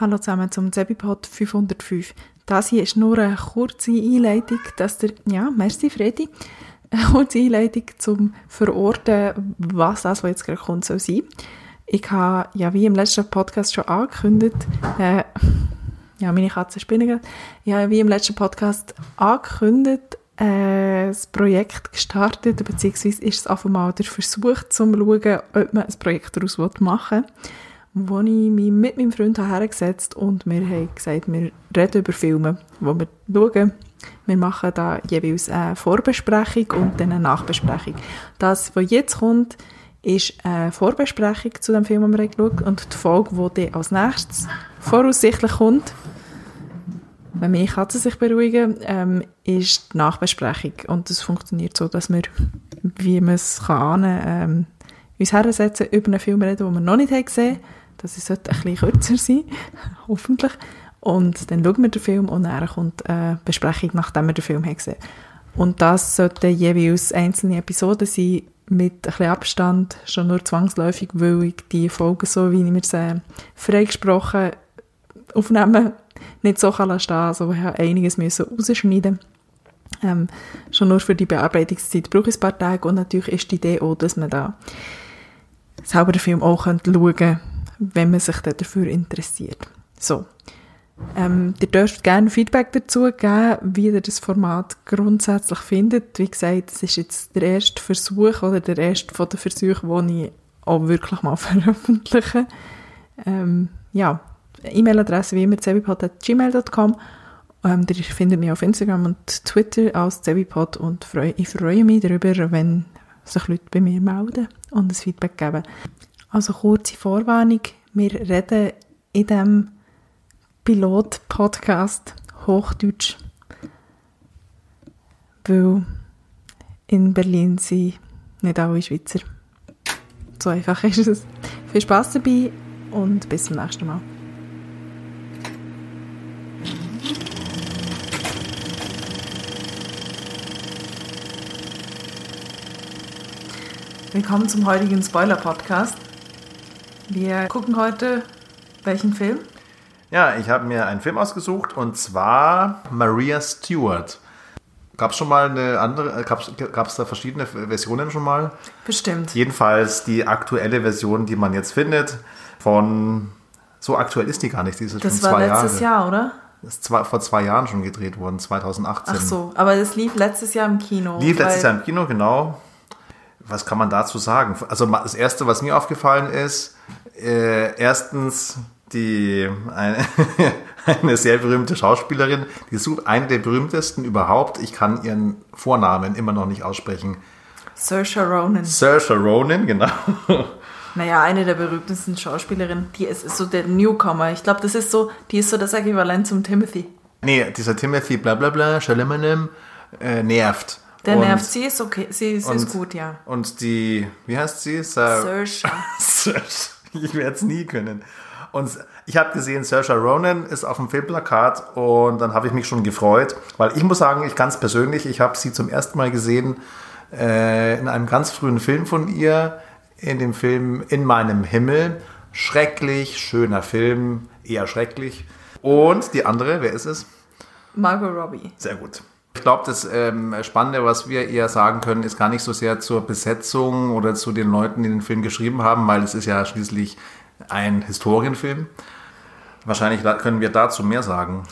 Hallo zusammen zum Zebipod 505. Das hier ist nur eine kurze Einleitung, dass der, ja, merci Freddy, eine kurze Einleitung zum Verorten, was das, was jetzt gerade kommt, soll sein. Ich habe, ja, wie im letzten Podcast schon angekündigt, äh, ja, meine Katze spinnen gerade, ja, wie im letzten Podcast angekündigt, äh, das Projekt gestartet, beziehungsweise ist es einfach mal der Versuch, zu schauen, ob man ein Projekt daraus machen will wo ich mich mit meinem Freund hergesetzt und wir haben gesagt, wir reden über Filme, wo wir schauen. Wir machen da jeweils eine Vorbesprechung und dann eine Nachbesprechung. Das, was jetzt kommt, ist eine Vorbesprechung zu dem Film, den wir geschaut und die Folge, die dann als nächstes voraussichtlich kommt, wenn meine Katzen sich beruhigen, ähm, ist die Nachbesprechung. Und das funktioniert so, dass wir, wie man es kann, ähm, uns hersetzen, über einen Film reden, den wir noch nicht gesehen haben dass es sollte ein bisschen kürzer sein, hoffentlich. Und dann schauen wir den Film und dann kommt eine Besprechung, nachdem wir den Film haben gesehen. Und das sollten jeweils einzelne Episoden sein, mit ein bisschen Abstand, schon nur zwangsläufig, weil ich die Folgen so, wie wir sie freigesprochen aufnehmen, nicht so kann stehen Also wir haben einiges müssen rausschneiden. Ähm, Schon nur für die Bearbeitungszeit brauche ich ein paar Tage und natürlich ist die Idee auch, dass man da selber den Film auch schauen könnte, wenn man sich dafür interessiert. So. Ähm, ihr dürft gerne Feedback dazu geben, wie ihr das Format grundsätzlich findet. Wie gesagt, es ist jetzt der erste Versuch oder der erste von den Versuchen, den ich auch wirklich mal veröffentliche. Ähm, ja, E-Mail-Adresse wie immer zebipod.gmail.com ähm, Ihr findet mich auf Instagram und Twitter als Zebipod und freu, ich freue mich darüber, wenn sich Leute bei mir melden und ein Feedback geben. Also kurze Vorwarnung, wir reden in diesem Pilot-Podcast Hochdeutsch, weil in Berlin sind nicht alle Schweizer. So einfach ist es. Viel Spaß dabei und bis zum nächsten Mal. Willkommen zum heutigen Spoiler-Podcast. Wir gucken heute welchen Film? Ja, ich habe mir einen Film ausgesucht und zwar Maria Stewart. Gab es schon mal eine andere, äh, gab es da verschiedene Versionen schon mal? Bestimmt. Jedenfalls die aktuelle Version, die man jetzt findet, von, so aktuell ist die gar nicht, die ist das schon war letztes Jahre. Jahr, oder? Das ist zwei, vor zwei Jahren schon gedreht worden, 2018. Ach so, aber das lief letztes Jahr im Kino. Lief letztes Jahr im Kino, genau. Was kann man dazu sagen? Also das Erste, was mir aufgefallen ist, äh, erstens die eine, eine sehr berühmte Schauspielerin, die ist eine der berühmtesten überhaupt. Ich kann ihren Vornamen immer noch nicht aussprechen. Saoirse Ronan. Saoirse Ronan, genau. Naja, eine der berühmtesten Schauspielerinnen, die ist, ist so der Newcomer. Ich glaube, das ist so, die ist so das Äquivalent zum Timothy. Nee, dieser Timothy blablabla, Shalemanem, äh, nervt. Der und, nervt, sie ist okay, sie, sie und, ist gut, ja. Und die, wie heißt sie? Saoirse. Saoirse. ich werde es nie können. Und ich habe gesehen, Saoirse Ronan ist auf dem Filmplakat und dann habe ich mich schon gefreut, weil ich muss sagen, ich ganz persönlich, ich habe sie zum ersten Mal gesehen äh, in einem ganz frühen Film von ihr, in dem Film In meinem Himmel. Schrecklich, schöner Film, eher schrecklich. Und die andere, wer ist es? Margot Robbie. Sehr gut. Ich glaube, das ähm, Spannende, was wir eher sagen können, ist gar nicht so sehr zur Besetzung oder zu den Leuten, die den Film geschrieben haben, weil es ist ja schließlich ein Historienfilm. Wahrscheinlich können wir dazu mehr sagen.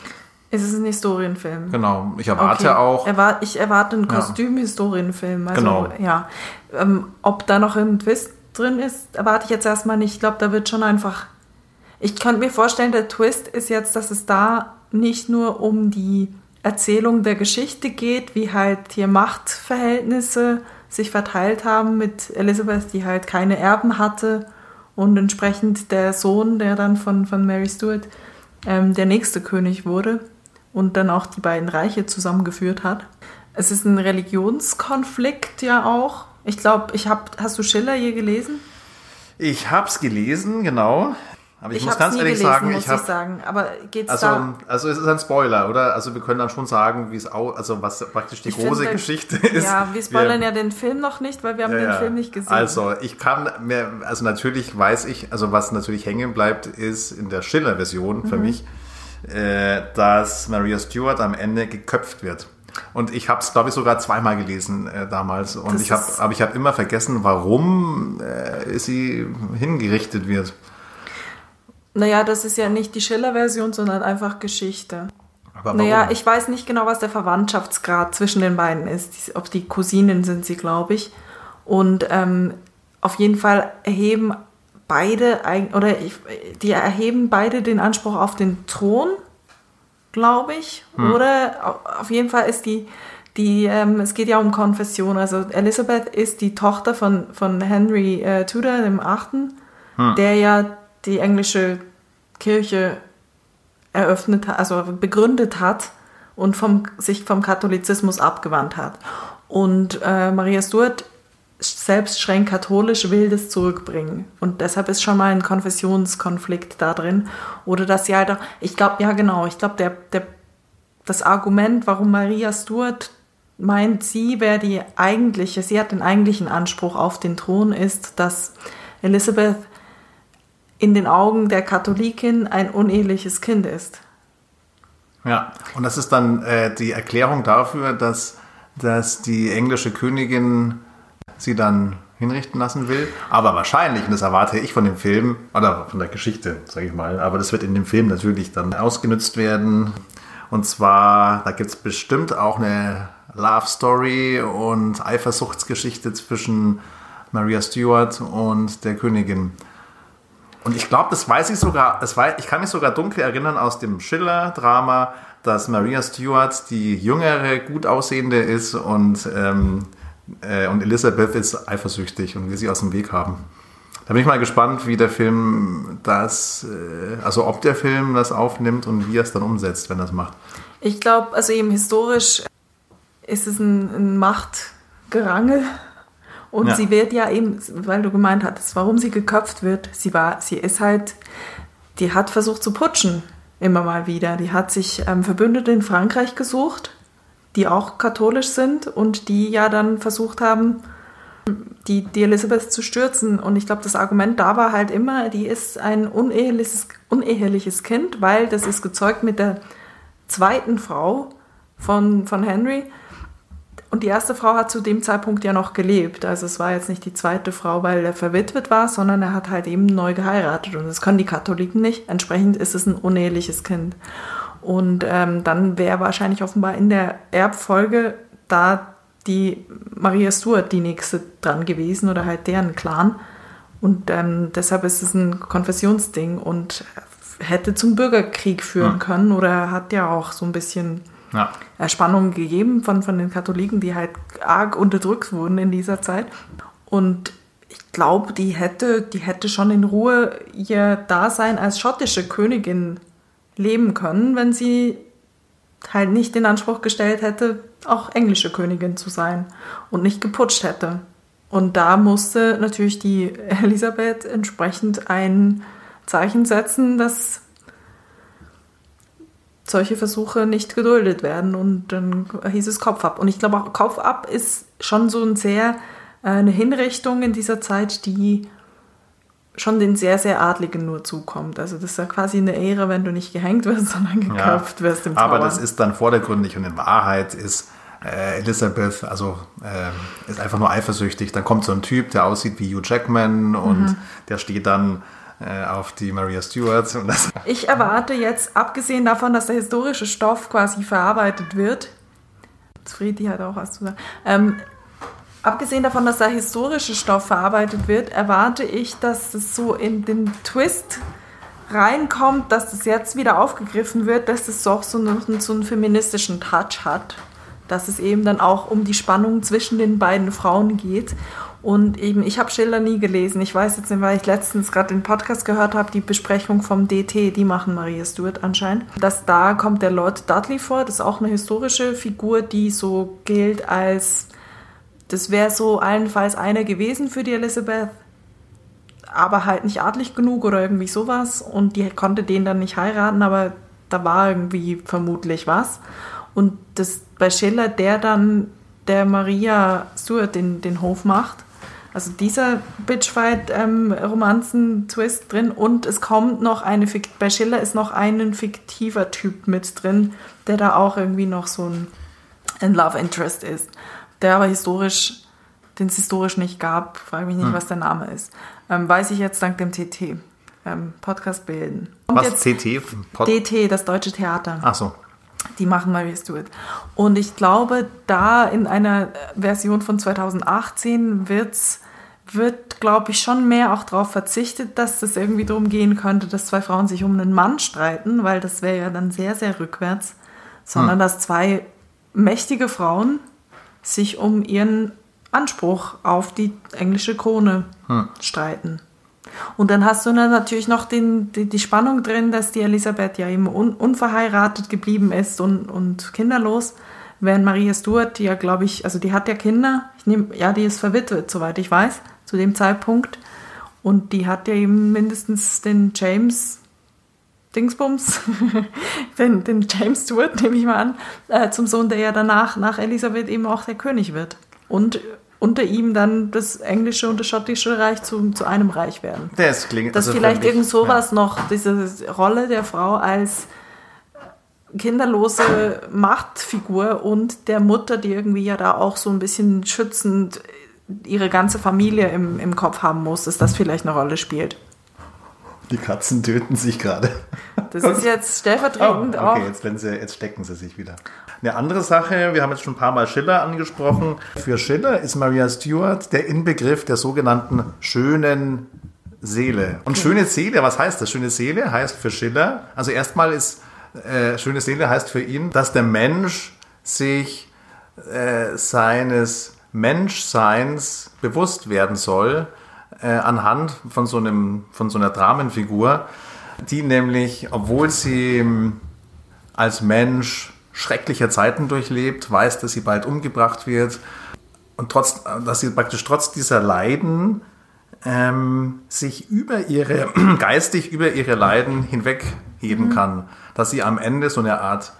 Es ist ein Historienfilm. Genau. Ich erwarte okay. auch. Erwar ich erwarte einen Kostüm-Historienfilm. Also, genau. Ja. Ähm, ob da noch ein Twist drin ist, erwarte ich jetzt erstmal nicht. Ich glaube, da wird schon einfach. Ich könnte mir vorstellen, der Twist ist jetzt, dass es da nicht nur um die Erzählung der Geschichte geht, wie halt hier Machtverhältnisse sich verteilt haben mit Elizabeth, die halt keine Erben hatte und entsprechend der Sohn, der dann von, von Mary Stuart ähm, der nächste König wurde und dann auch die beiden Reiche zusammengeführt hat. Es ist ein Religionskonflikt ja auch. Ich glaube, ich habe, hast du Schiller je gelesen? Ich habe es gelesen, genau. Aber ich, Ich muss ganz ehrlich gelesen, sagen, muss ich habe sagen. Aber geht's Also, da? also es ist ein Spoiler, oder? Also wir können dann schon sagen, wie es auch, also was praktisch die Ich große finde, Geschichte ist. Ja, wir spoilern ja den Film noch nicht, weil wir haben den Film nicht gesehen. Also ich kann mir, also natürlich weiß ich, also was natürlich hängen bleibt, ist in der Schiller-Version Mhm. für mich, äh, dass Maria Stewart am Ende geköpft wird. Und ich habe es, glaube ich, sogar zweimal gelesen äh, damals. Und Das ich habe, aber ich habe immer vergessen, warum äh, sie hingerichtet wird. Naja, das ist ja nicht die Schiller-Version, sondern einfach Geschichte. Aber? Naja, ich weiß nicht genau, was der Verwandtschaftsgrad zwischen den beiden ist. Ob die Cousinen sind sie, glaube ich. Und ähm, auf jeden Fall erheben beide, oder ich, die erheben beide den Anspruch auf den Thron, glaube ich. Oder au- auf jeden Fall ist die, die ähm, es geht ja um Konfession. Also Elizabeth ist die Tochter von, von Henry äh, Tudor, dem Achten, der ja die englische Kirche eröffnet also begründet hat und vom, sich vom Katholizismus abgewandt hat. Und äh, Maria Stuart selbst streng katholisch will das zurückbringen. Und deshalb ist schon mal ein Konfessionskonflikt da drin. Oder dass sie halt auch, ich glaube, ja genau, ich glaube, der, der, das Argument, warum Maria Stuart meint, sie wäre die eigentliche, sie hat den eigentlichen Anspruch auf den Thron, ist, dass Elizabeth in den Augen der Katholikin ein uneheliches Kind ist. Ja, und das ist dann äh, die Erklärung dafür, dass, dass die englische Königin sie dann hinrichten lassen will. Aber wahrscheinlich, und das erwarte ich von dem Film, oder von der Geschichte, sage ich mal, aber das wird in dem Film natürlich dann ausgenutzt werden. Und zwar, da gibt es bestimmt auch eine Love Story und Eifersuchtsgeschichte zwischen Maria Stuart und der Königin. Und ich glaube, das weiß ich sogar, das weiß, ich kann mich sogar dunkel erinnern aus dem Schiller-Drama, dass Maria Stuart die jüngere, gut aussehende ist und, ähm, äh, und Elizabeth ist eifersüchtig und will sie aus dem Weg haben. Da bin ich mal gespannt, wie der Film das, äh, also ob der Film das aufnimmt und wie er es dann umsetzt, wenn er es macht. Ich glaube, also eben historisch ist es ein, ein Machtgerangel. Und Ja. sie wird ja eben, weil du gemeint hattest, warum sie geköpft wird, sie war, sie ist halt, die hat versucht zu putschen, immer mal wieder. Die hat sich ähm, Verbündete in Frankreich gesucht, die auch katholisch sind und die ja dann versucht haben, die, die Elisabeth zu stürzen. Und ich glaube, das Argument da war halt immer, die ist ein uneheliches, uneheliches Kind, weil das ist gezeugt mit der zweiten Frau von, von Henry. Und die erste Frau hat zu dem Zeitpunkt ja noch gelebt. Also es war jetzt nicht die zweite Frau, weil er verwitwet war, sondern er hat halt eben neu geheiratet. Und das können die Katholiken nicht. Entsprechend ist es ein uneheliches Kind. Und ähm, dann wäre wahrscheinlich offenbar in der Erbfolge da die Maria Stuart die nächste dran gewesen oder halt deren Clan. Und ähm, deshalb ist es ein Konfessionsding und hätte zum Bürgerkrieg führen Hm. können oder hat ja auch so ein bisschen Ja. Spannungen gegeben von, von den Katholiken, die halt arg unterdrückt wurden in dieser Zeit. Und ich glaube, die hätte, die hätte schon in Ruhe ihr Dasein als schottische Königin leben können, wenn sie halt nicht den Anspruch gestellt hätte, auch englische Königin zu sein und nicht geputscht hätte. Und da musste natürlich die Elisabeth entsprechend ein Zeichen setzen, dass solche Versuche nicht geduldet werden und dann hieß es Kopf ab. Und ich glaube auch Kopf ab ist schon so ein sehr äh, eine Hinrichtung in dieser Zeit, die schon den sehr, sehr Adligen nur zukommt. Also das ist ja quasi eine Ehre, wenn du nicht gehängt wirst, sondern geköpft wirst im Aber Tower. das ist dann vordergründig und in Wahrheit ist äh, Elizabeth, also äh, ist einfach nur eifersüchtig. Dann kommt so ein Typ, der aussieht wie Hugh Jackman und Mhm. der steht dann auf die Maria Stewart und das Ich erwarte jetzt, abgesehen davon, dass der historische Stoff quasi verarbeitet wird, Friedi hat auch was zu sagen, ähm, abgesehen davon, dass der historische Stoff verarbeitet wird, erwarte ich, dass es so in den Twist reinkommt, dass das jetzt wieder aufgegriffen wird, dass es doch so einen, so einen feministischen Touch hat. Dass es eben dann auch um die Spannung zwischen den beiden Frauen geht. Und eben, ich habe Schiller nie gelesen. Ich weiß jetzt nicht, weil ich letztens gerade den Podcast gehört habe, die Besprechung vom DT, die machen Maria Stuart anscheinend. Dass da kommt der Lord Dudley vor. Das ist auch eine historische Figur, die so gilt als, das wäre so allenfalls einer gewesen für die Elizabeth aber halt nicht adlig genug oder irgendwie sowas und die konnte den dann nicht heiraten, aber da war irgendwie vermutlich was. Und das bei Schiller, der dann der Maria Stuart den, den Hof macht. Also dieser Bitchfight-Romanzen-Twist ähm, drin und es kommt noch eine, bei Schiller ist noch ein fiktiver Typ mit drin, der da auch irgendwie noch so ein, ein Love Interest ist, der aber historisch, den es historisch nicht gab, frage mich nicht, hm. was der Name ist. Ähm, weiß ich jetzt dank dem TT. Ähm, Podcast bilden. Und was, TT? Pod DT, das Deutsche Theater. Ach so. Die machen Mary Stuart. Und ich glaube, da in einer Version von 2018 wird's, wird, glaube ich, schon mehr auch darauf verzichtet, dass es irgendwie darum gehen könnte, dass zwei Frauen sich um einen Mann streiten, weil das wäre ja dann sehr, sehr rückwärts, sondern hm. dass zwei mächtige Frauen sich um ihren Anspruch auf die englische Krone hm. streiten. Und dann hast du dann natürlich noch den, die, die, Spannung drin, dass die Elisabeth ja eben un, unverheiratet geblieben ist und, und kinderlos, während Maria Stuart ja, glaube ich, also die hat ja Kinder, ich nehm, ja, die ist verwitwet, soweit ich weiß, zu dem Zeitpunkt. Und die hat ja eben mindestens den James Dingsbums, den, den James Stuart, nehme ich mal an, äh, zum Sohn, der ja danach, nach Elisabeth eben auch der König wird. Und unter ihm dann das englische und das schottische Reich zu, zu einem Reich werden. Das klingt Dass also vielleicht irgend sowas ja. noch, diese Rolle der Frau als kinderlose Machtfigur und der Mutter, die irgendwie ja da auch so ein bisschen schützend ihre ganze Familie im, im Kopf haben muss, dass das vielleicht eine Rolle spielt. Die Katzen töten sich gerade. Das ist jetzt stellvertretend oh, okay, auch. Jetzt, sie, jetzt stecken sie sich wieder. Eine andere Sache, wir haben jetzt schon ein paar Mal Schiller angesprochen. Für Schiller ist Maria Stuart der Inbegriff der sogenannten schönen Seele. Und schöne Seele, was heißt das? Schöne Seele heißt für Schiller, also erstmal ist äh, schöne Seele heißt für ihn, dass der Mensch sich äh, seines Menschseins bewusst werden soll, äh, anhand von so, einem, von so einer Dramenfigur, die nämlich, obwohl sie ähm, als Mensch schrecklicher Zeiten durchlebt, weiß, dass sie bald umgebracht wird und trotz, dass sie praktisch trotz dieser Leiden ähm, sich über ihre, geistig über ihre Leiden hinwegheben mhm. kann, dass sie am Ende so eine Art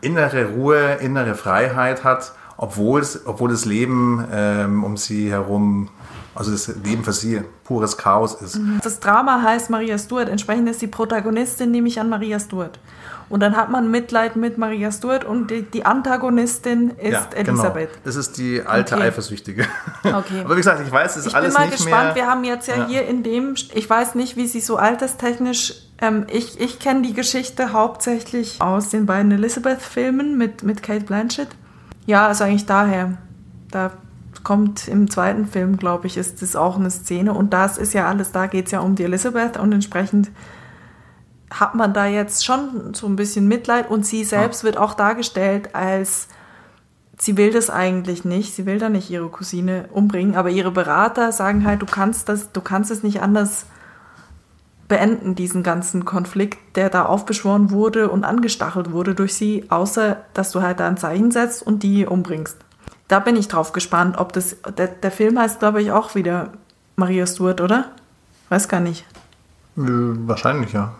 innere Ruhe, innere Freiheit hat, obwohl, es, obwohl das Leben ähm, um sie herum, also das Leben für sie pures Chaos ist. Mhm. Das Drama heißt Maria Stuart, entsprechend ist die Protagonistin, nehme ich an, Maria Stuart. Und dann hat man Mitleid mit Maria Stuart und die, die Antagonistin ist ja, genau. Elisabeth. Genau. Das ist die alte okay. Eifersüchtige. Okay. Aber wie gesagt, ich weiß, es ist alles nicht mehr... Ich bin mal gespannt, wir haben jetzt ja, ja, hier in dem, ich weiß nicht, wie sie so alterstechnisch, ähm, ich, ich kenne die Geschichte hauptsächlich aus den beiden Elizabeth-Filmen mit, mit Kate Blanchett. Ja, also eigentlich daher. Da kommt im zweiten Film, glaube ich, ist das auch eine Szene. Und das ist ja alles, da geht es ja um die Elizabeth und entsprechend hat man da jetzt schon so ein bisschen Mitleid und sie selbst ja. wird auch dargestellt als sie will das eigentlich nicht, sie will da nicht ihre Cousine umbringen, aber ihre Berater sagen halt, du kannst das, du kannst es nicht anders beenden, diesen ganzen Konflikt, der da aufbeschworen wurde und angestachelt wurde durch sie, außer dass du halt da ein Zeichen setzt und die umbringst. Da bin ich drauf gespannt, ob das, der, der Film heißt, glaube ich, auch wieder Maria Stuart, oder? Weiß gar nicht. Äh, wahrscheinlich, ja.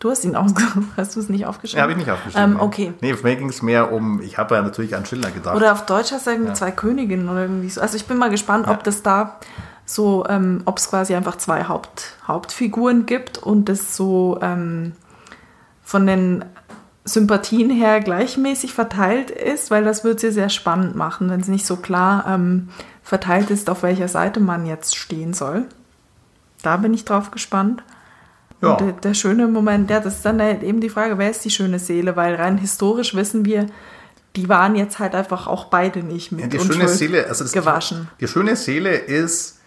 Du hast ihn ausgesucht, hast du es nicht aufgeschrieben? Ja, habe ich nicht aufgeschrieben. Ähm, okay. Nee, für mich ging es mehr um, ich habe ja natürlich an Schiller gedacht. Oder auf Deutsch hast du irgendwie ja. zwei Königinnen oder irgendwie so. Also ich bin mal gespannt, ja. ob das da so, ähm, ob es quasi einfach zwei Haupt, Hauptfiguren gibt und das so ähm, von den Sympathien her gleichmäßig verteilt ist, weil das wird sie sehr spannend machen, wenn es nicht so klar ähm, verteilt ist, auf welcher Seite man jetzt stehen soll. Da bin ich drauf gespannt. Ja. Der, der, schöne Moment, ja, das ist dann halt eben die Frage, wer ist die schöne Seele? Weil rein historisch wissen wir, die waren jetzt halt einfach auch beide nicht mit ja, die schöne Seele, also das, gewaschen. Die, die schöne Seele ist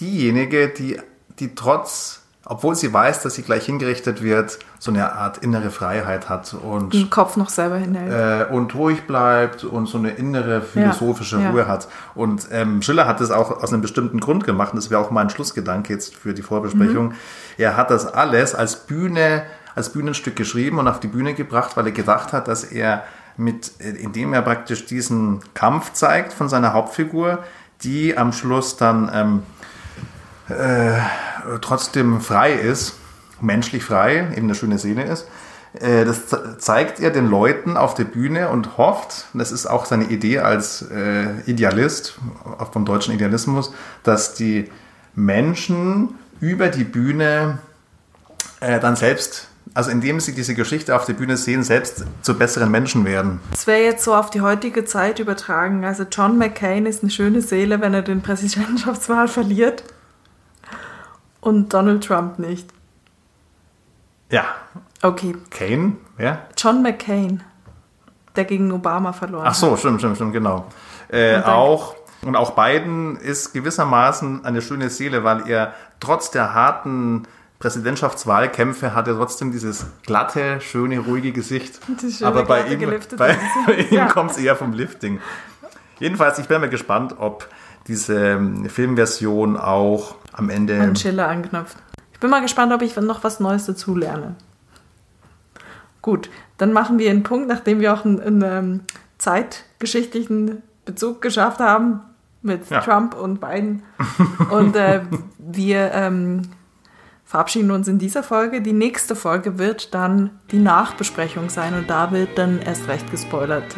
diejenige, die, die trotz obwohl sie weiß, dass sie gleich hingerichtet wird, so eine Art innere Freiheit hat und den Kopf noch selber hinhält äh, und ruhig bleibt und so eine innere philosophische ja, Ruhe ja. hat. Und ähm, Schiller hat das auch aus einem bestimmten Grund gemacht. Das wäre auch mein Schlussgedanke jetzt für die Vorbesprechung. Mhm. Er hat das alles als Bühne, als Bühnenstück geschrieben und auf die Bühne gebracht, weil er gedacht hat, dass er mit, indem er praktisch diesen Kampf zeigt von seiner Hauptfigur, die am Schluss dann ähm, äh, äh, trotzdem frei ist, menschlich frei, eben eine schöne Szene ist. Äh, das zeigt er den Leuten auf der Bühne und hofft, das ist auch seine Idee als äh, Idealist, vom deutschen Idealismus, dass die Menschen über die Bühne dann selbst also indem sie diese Geschichte auf der Bühne sehen, selbst zu besseren Menschen werden. Das wäre jetzt so auf die heutige Zeit übertragen. Also John McCain ist eine schöne Seele, wenn er den Präsidentschaftswahl verliert. Und Donald Trump nicht. Ja. Okay. Kane? Wer? John McCain, der gegen Obama verloren hat. Ach so, stimmt, stimmt, stimmt, genau. Äh, und auch, und auch Biden ist gewissermaßen eine schöne Seele, weil er trotz der harten Präsidentschaftswahlkämpfe hat er trotzdem dieses glatte, schöne, ruhige Gesicht. Schöne, Aber bei ihm, bei, bei ihm ja. kommt es eher vom Lifting. Jedenfalls, ich bin mal gespannt, ob diese ähm, Filmversion auch am Ende. An Schiller anknüpft. Ich bin mal gespannt, ob ich noch was Neues dazu lerne. Gut, dann machen wir einen Punkt, nachdem wir auch einen, einen ähm, zeitgeschichtlichen Bezug geschafft haben mit ja. Trump und Biden. und äh, wir ähm, verabschieden uns in dieser Folge. Die nächste Folge wird dann die Nachbesprechung sein und da wird dann erst recht gespoilert.